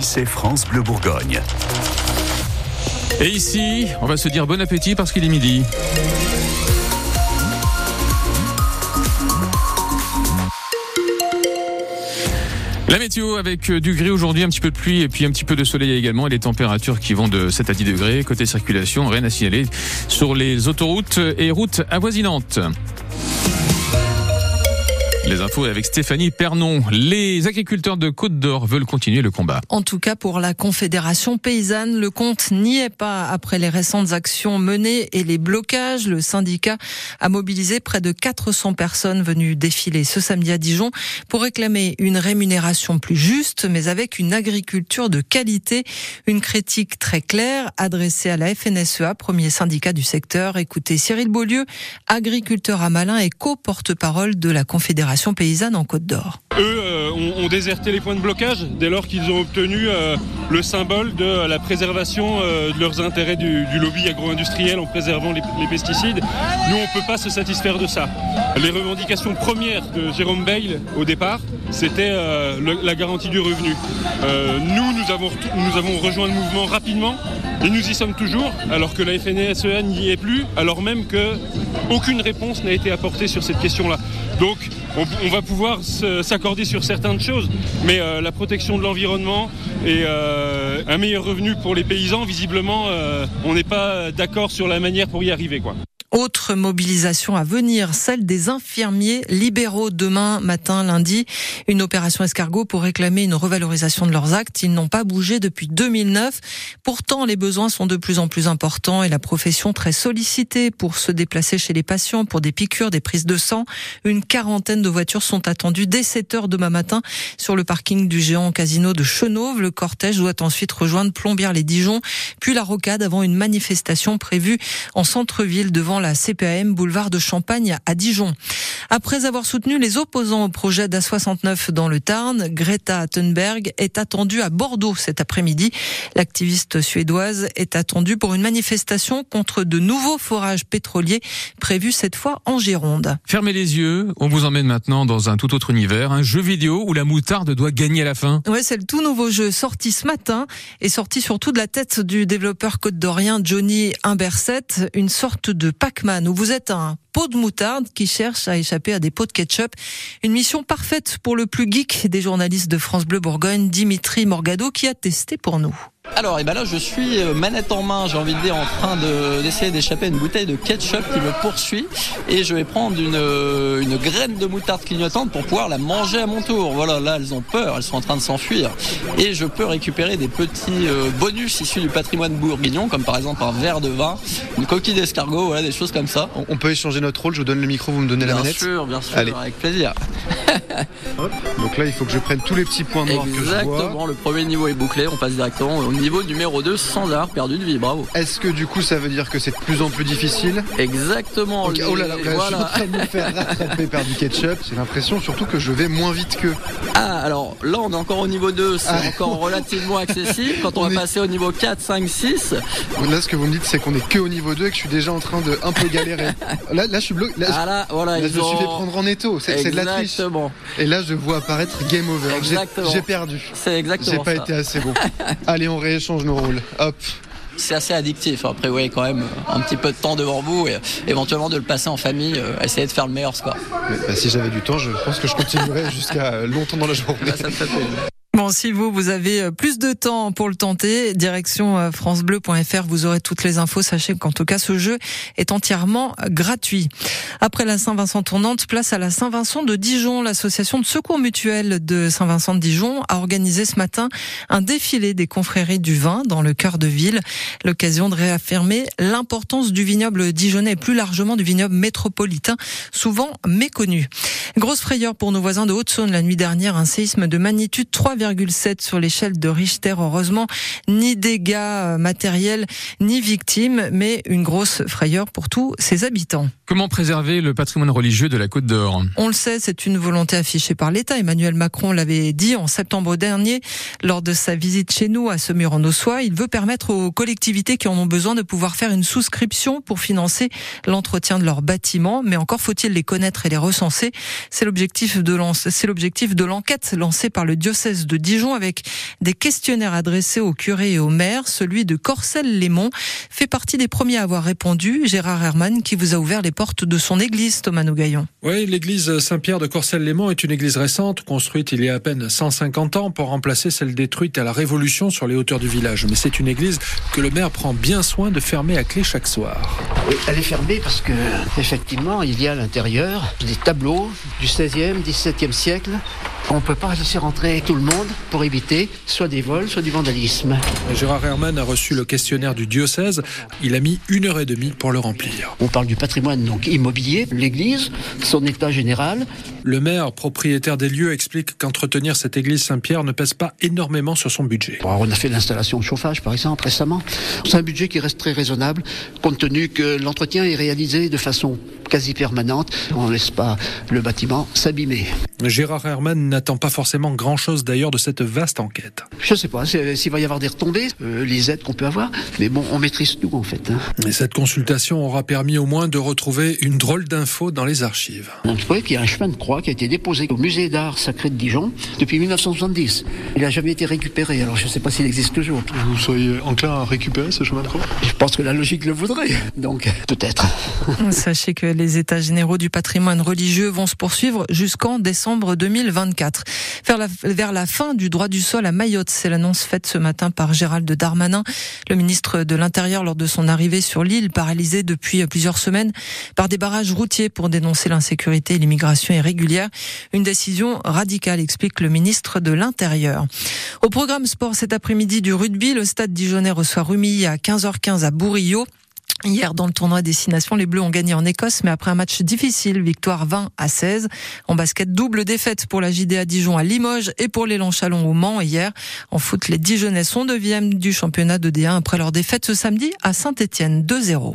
C'est France Bleu Bourgogne. Et ici, on va se dire bon appétit parce qu'il est midi. La météo avec euh, du gris aujourd'hui, un petit peu de pluie et puis un petit peu de soleil également et les températures qui vont de 7 à 10 degrés. Côté circulation, rien à signaler sur les autoroutes et routes avoisinantes. Les infos avec Stéphanie Pernon. Les agriculteurs de Côte d'Or veulent continuer le combat. En tout cas, pour la Confédération paysanne, le compte n'y est pas après les récentes actions menées et les blocages. Le syndicat a mobilisé près de 400 personnes venues défiler ce samedi à Dijon pour réclamer une rémunération plus juste, mais avec une agriculture de qualité. Une critique très claire adressée à la FNSEA, premier syndicat du secteur. Écoutez Cyril Beaulieu, agriculteur à Malin et co-porte-parole de la Confédération paysanne en Côte d'Or. Eux euh, ont, déserté les points de blocage dès lors qu'ils ont obtenu euh, le symbole de la préservation euh, de leurs intérêts du, lobby agro-industriel en préservant les, pesticides. Nous, on ne peut pas se satisfaire de ça. Les revendications premières de Jérôme Bail au départ, c'était euh, la garantie du revenu. Euh, nous, nous avons, nous avons rejoint le mouvement rapidement et nous y sommes toujours, alors que la FNSEA n'y est plus, alors même que aucune réponse n'a été apportée sur cette question-là. Donc, on, va pouvoir s'accorder sur certaines choses, mais euh, la protection de l'environnement et euh, un meilleur revenu pour les paysans, visiblement, euh, on n'est pas d'accord sur la manière pour y arriver, quoi. Autre mobilisation à venir, celle des infirmiers libéraux demain matin, lundi. Une opération escargot pour réclamer une revalorisation de leurs actes. Ils n'ont pas bougé depuis 2009. Pourtant, les besoins sont de plus en plus importants et la profession très sollicitée pour se déplacer chez les patients, pour des piqûres, des prises de sang. Une quarantaine de voitures sont attendues dès 7 heures demain matin sur le parking du géant casino de Chenauve. Le cortège doit ensuite rejoindre Plombières-les-Dijon, puis la rocade avant une manifestation prévue en centre-ville devant la CPAM boulevard de Champagne à Dijon. Après avoir soutenu les opposants au projet d'A69 dans le Tarn, Greta Thunberg est attendue à Bordeaux cet après-midi. L'activiste suédoise est attendue pour une manifestation contre de nouveaux forages pétroliers prévus cette fois en Gironde. Fermez les yeux, on vous emmène maintenant dans un tout autre univers, un jeu vidéo où la moutarde doit gagner à la fin. Ouais, c'est le tout nouveau jeu sorti ce matin et sorti surtout de la tête du développeur côte d'Orient Johnny Imberset, une sorte de Vous êtes un pot de moutarde qui cherche à échapper à des pots de ketchup. Une mission parfaite pour le plus geek des journalistes de France Bleu Bourgogne, Dimitri Morgado, qui a testé pour nous. Alors, et eh ben là, je suis manette en main, j'ai envie de dire, en train d'essayer de, d'échapper à une bouteille de ketchup qui me poursuit. Et je vais prendre une, une graine de moutarde clignotante pour pouvoir la manger à mon tour. Voilà, là, elles ont peur, elles sont en train de s'enfuir. Et je peux récupérer des petits bonus issus du patrimoine bourguignon, comme par exemple un verre de vin, une coquille d'escargot, voilà, des choses comme ça. On peut échanger notre rôle, je vous donne le micro, vous me donnez bien la manette Bien sûr, bien sûr, Allez. avec plaisir. Hop. Donc là, il faut que je prenne tous les petits points noirs Exactement, que je vois. Exactement, le premier niveau est bouclé, on passe directement au niveau numéro 2 sans avoir perdu de vie, bravo. Est-ce que du coup ça veut dire que c'est de plus en plus difficile Exactement. Okay. Oh là là, là voilà. je suis en train de me faire rattraper par du ketchup. J'ai l'impression surtout que je vais moins vite qu'eux. Ah, alors là on est encore au niveau 2, c'est ah. encore relativement accessible. Quand on, on va est... passer au niveau 4, 5, 6. Là ce que vous me dites c'est qu'on est que au niveau 2 et que je suis déjà en train de un peu galérer. là, là je suis bloqué. Là, ah là, voilà, là je ont... me suis fait prendre en étau. C'est de la triche. Et là je vois apparaître game over. J'ai perdu. C'est exactement J'ai pas ça. été assez bon. Allez, on rééchange nos rôles. Hop c'est assez addictif. Après, oui, quand même un petit peu de temps devant vous et éventuellement de le passer en famille, euh, essayer de faire le meilleur score. Mais, bah, si j'avais du temps, je pense que je continuerais jusqu'à longtemps dans la journée. Là, ça me fait plaisir. Bon, si vous, vous avez plus de temps pour le tenter, direction francebleu.fr, vous aurez toutes les infos. Sachez qu'en tout cas, ce jeu est entièrement gratuit. Après la Saint-Vincent tournante, place à la Saint-Vincent de Dijon. L'association de secours mutuel de Saint-Vincent de Dijon a organisé ce matin un défilé des confréries du vin dans le cœur de ville. L'occasion de réaffirmer l'importance du vignoble dijonnais et plus largement du vignoble métropolitain, souvent méconnu. Grosse frayeur pour nos voisins de Haute-Saône la nuit dernière, un séisme de magnitude 3, 7 sur l'échelle de Richter. Heureusement, ni dégâts matériels, ni victimes, mais une grosse frayeur pour tous ses habitants. Comment préserver le patrimoine religieux de la Côte d'Or? On le sait, c'est une volonté affichée par l'État. Emmanuel Macron l'avait dit en septembre dernier lors de sa visite chez nous à Semur-en-Ossois. Il veut permettre aux collectivités qui en ont besoin de pouvoir faire une souscription pour financer l'entretien de leurs bâtiments. Mais encore faut-il les connaître et les recenser. C'est l'objectif de l'enquête lancée par le diocèse de de Dijon avec des questionnaires adressés aux curés et aux maires. Celui de Corcelles-Lémont fait partie des premiers à avoir répondu. Gérard Herman qui vous a ouvert les portes de son église, Thomas Nougaillon. Oui, l'église Saint-Pierre de Corcelles-Lémont est une église récente, construite il y a à peine 150 ans pour remplacer celle détruite à la Révolution sur les hauteurs du village. Mais c'est une église que le maire prend bien soin de fermer à clé chaque soir. Elle est fermée parce que, effectivement, il y a à l'intérieur des tableaux du 16e, 17e siècle on ne peut pas laisser rentrer tout le monde pour éviter soit des vols, soit du vandalisme. Gérard Herman a reçu le questionnaire du diocèse. Il a mis une heure et demie pour le remplir. On parle du patrimoine donc immobilier, l'église, son état général. Le maire, propriétaire des lieux, explique qu'entretenir cette église Saint-Pierre ne pèse pas énormément sur son budget. on a fait l'installation de chauffage, par exemple, récemment. C'est un budget qui reste très raisonnable, compte tenu que l'entretien est réalisé de façon quasi permanente. On ne laisse pas le bâtiment s'abîmer. Gérard Herman n'attend pas forcément grand-chose d'ailleurs de cette vaste enquête. Je ne sais pas s'il va y avoir des retombées, euh, les aides qu'on peut avoir, mais bon, on maîtrise tout en fait. Hein. Et cette consultation aura permis au moins de retrouver une drôle d'info dans les archives. On trouve qu'il y a un chemin de croix qui a été déposé au musée d'art sacré de Dijon depuis 1970. Il n'a jamais été récupéré, alors je ne sais pas s'il existe toujours. Vous seriez enclin à récupérer ce chemin de croix? Je pense que la logique le voudrait, donc peut-être. Sachez que les états généraux du patrimoine religieux vont se poursuivre jusqu'en décembre 2024. Vers la, fin du droit du sol à Mayotte, c'est l'annonce faite ce matin par Gérald Darmanin, le ministre de l'Intérieur lors de son arrivée sur l'île, paralysée depuis plusieurs semaines par des barrages routiers pour dénoncer l'insécurité et l'immigration irrégulière. Une décision radicale, explique le ministre de l'Intérieur. Au programme sport cet après-midi du rugby, le stade dijonnais reçoit Rumilly à 15h15 à Bourillot. Hier, dans le tournoi Destination, les Bleus ont gagné en Écosse, mais après un match difficile, victoire 20 à 16. En basket, double défaite pour la JDA Dijon à Limoges et pour l'élan Chalon au Mans hier. En foot, les Dijonnais sont 9 du championnat de D1 après leur défaite ce samedi à Saint-Etienne 2-0.